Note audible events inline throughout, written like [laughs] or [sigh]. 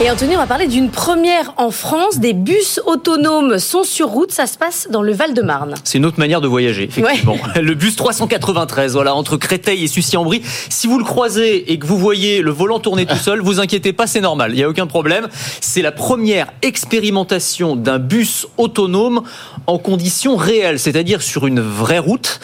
Et Anthony, on va parler d'une première en France. Des bus autonomes sont sur route. Ça se passe dans le Val-de-Marne. C'est une autre manière de voyager, effectivement. [laughs] Le bus 393, voilà, entre Créteil et Sucy-en-Brie. Si vous le croisez et que vous voyez le volant tourner tout seul, vous inquiétez pas, c'est normal. Il n'y a aucun problème. C'est la première expérimentation d'un bus autonome en conditions réelles, c'est-à-dire sur une vraie route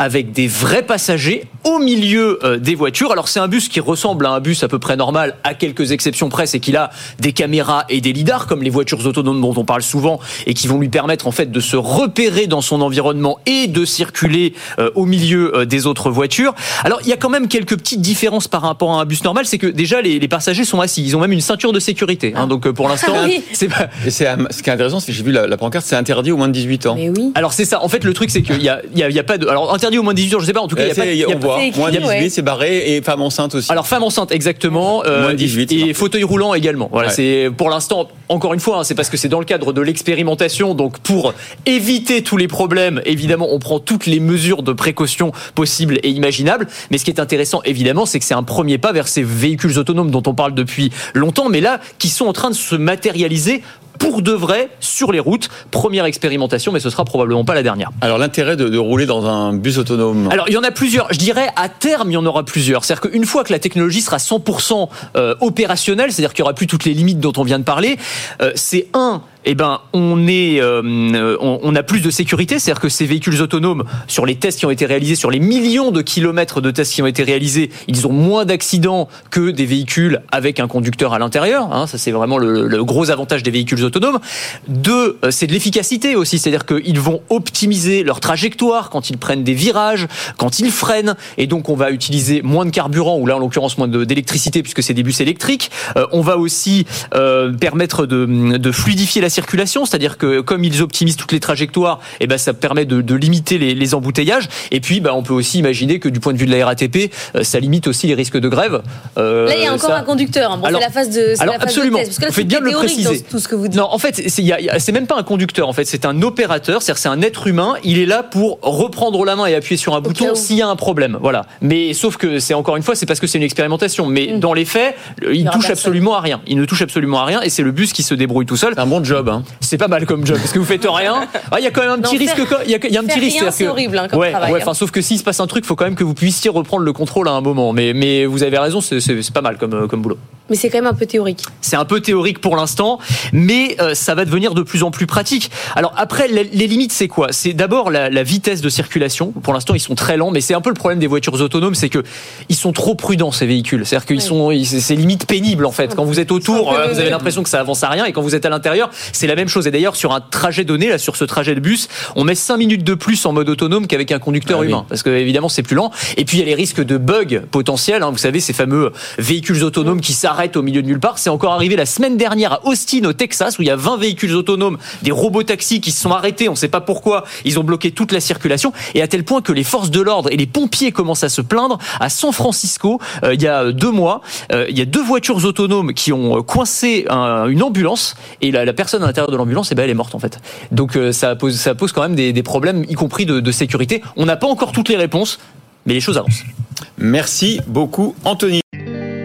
avec des vrais passagers au milieu euh, des voitures. Alors c'est un bus qui ressemble à un bus à peu près normal, à quelques exceptions près, c'est qu'il a des caméras et des lidars comme les voitures autonomes dont on parle souvent et qui vont lui permettre en fait de se repérer dans son environnement et de circuler euh, au milieu euh, des autres voitures. Alors il y a quand même quelques petites différences par rapport à un bus normal, c'est que déjà les, les, passagers sont assis, ils ont même une ceinture de sécurité. Hein, donc pour l'instant, ah oui. [laughs] c'est pas. Et c'est ce qui est intéressant, c'est que j'ai vu la, la pancarte, c'est interdit au moins de 18 ans. Mais oui. Alors c'est ça. En fait, le truc c'est qu'il y a, il y, a, y a pas de. Alors interdit au moins de 18 ans, je sais pas. En tout cas, il y a pas. Y a, on voit moins de 18, c'est barré et femme enceinte aussi. Alors femme enceinte exactement. Euh, moins de 18. Et, et fauteuil roulant également. Voilà, Ouais. c'est pour l'instant. Encore une fois, hein, c'est parce que c'est dans le cadre de l'expérimentation. Donc pour éviter tous les problèmes, évidemment, on prend toutes les mesures de précaution possibles et imaginables. Mais ce qui est intéressant, évidemment, c'est que c'est un premier pas vers ces véhicules autonomes dont on parle depuis longtemps, mais là qui sont en train de se matérialiser pour de vrai sur les routes. Première expérimentation, mais ce sera probablement pas la dernière. Alors l'intérêt de, de, rouler dans un bus autonome? Alors il y en a plusieurs. Je dirais à terme il y en aura plusieurs. C'est-à-dire qu'une fois que la technologie sera 100% euh, opérationnelle, c'est-à-dire qu'il y aura plus toutes les limites dont on vient de parler, euh, c'est un eh ben, on est, euh, on, on, a plus de sécurité, c'est-à-dire que ces véhicules autonomes, sur les tests qui ont été réalisés, sur les millions de kilomètres de tests qui ont été réalisés, ils ont moins d'accidents que des véhicules avec un conducteur à l'intérieur. Hein, ça, c'est vraiment le, le, gros avantage des véhicules autonomes. Deux, euh, c'est de l'efficacité aussi, c'est-à-dire qu'ils vont optimiser leur trajectoire quand ils prennent des virages, quand ils freinent, et donc on va utiliser moins de carburant ou là en l'occurrence moins d'électricité puisque c'est des bus électriques. Euh, on va aussi euh, permettre de, de fluidifier la circulation, c'est-à-dire que comme ils optimisent toutes les trajectoires, et eh ben ça permet de, de limiter les, les, embouteillages. Et puis, ben, on peut aussi imaginer que du point de vue de la RATP, euh, ça limite aussi les risques de grève. Euh, là, il y a encore ça... un conducteur. Hein. Bon, c'est la phase de. Alors la phase absolument. De test, parce que là, Faites bien de le préciser. Tout ce que vous dites. Non, en fait, c'est même pas un conducteur. En fait, c'est un opérateur. C'est-à-dire, c'est un être humain. Il est là pour reprendre la main et appuyer sur un bouton s'il y a un problème. Voilà. Mais sauf que c'est encore une fois, c'est parce que c'est une expérimentation. Mais mmh. dans les faits, il, il touche absolument à rien. Il ne touche absolument à rien. Et c'est le bus qui se débrouille tout seul. C'est un bon job. Hein. C'est pas mal comme job parce que vous faites rien. Ah, il y a quand même un petit non, risque. Faire, il y a, il y a un petit risque. C'est horrible hein, comme ouais, travail. Ouais, enfin, sauf que s'il se passe un truc, il faut quand même que vous puissiez reprendre le contrôle à un moment. Mais, mais vous avez raison, c'est pas mal comme, comme boulot. Mais c'est quand même un peu théorique. C'est un peu théorique pour l'instant, mais euh, ça va devenir de plus en plus pratique. Alors après, les, limites, c'est quoi? C'est d'abord la, la, vitesse de circulation. Pour l'instant, ils sont très lents, mais c'est un peu le problème des voitures autonomes, c'est que ils sont trop prudents ces véhicules. C'est-à-dire qu'ils sont, c'est limite pénible en fait. Quand vous êtes autour, euh, vous avez l'impression que ça avance à rien, et quand vous êtes à l'intérieur, c'est la même chose. Et d'ailleurs, sur un trajet donné, là, sur ce trajet de bus, on met 5 minutes de plus en mode autonome qu'avec un conducteur ah, humain, oui. parce que évidemment, c'est plus lent. Et puis il y a les risques de bugs potentiels. Hein, vous savez, ces fameux véhicules autonomes qui s'arrêtent au milieu de nulle part. C'est encore arrivé la semaine dernière à Austin, au Texas, où il y a 20 véhicules autonomes, des robots taxis qui se sont arrêtés. On ne sait pas pourquoi. Ils ont bloqué toute la circulation. Et à tel point que les forces de l'ordre et les pompiers commencent à se plaindre. À San Francisco, euh, il y a deux mois, euh, il y a deux voitures autonomes qui ont coincé un, une ambulance. Et la, personne à l'intérieur de l'ambulance, eh ben, elle est morte, en fait. Donc euh, ça, pose, ça pose quand même des, problèmes, y compris de sécurité. On n'a pas encore toutes les réponses, mais les choses avancent. Merci beaucoup, Anthony.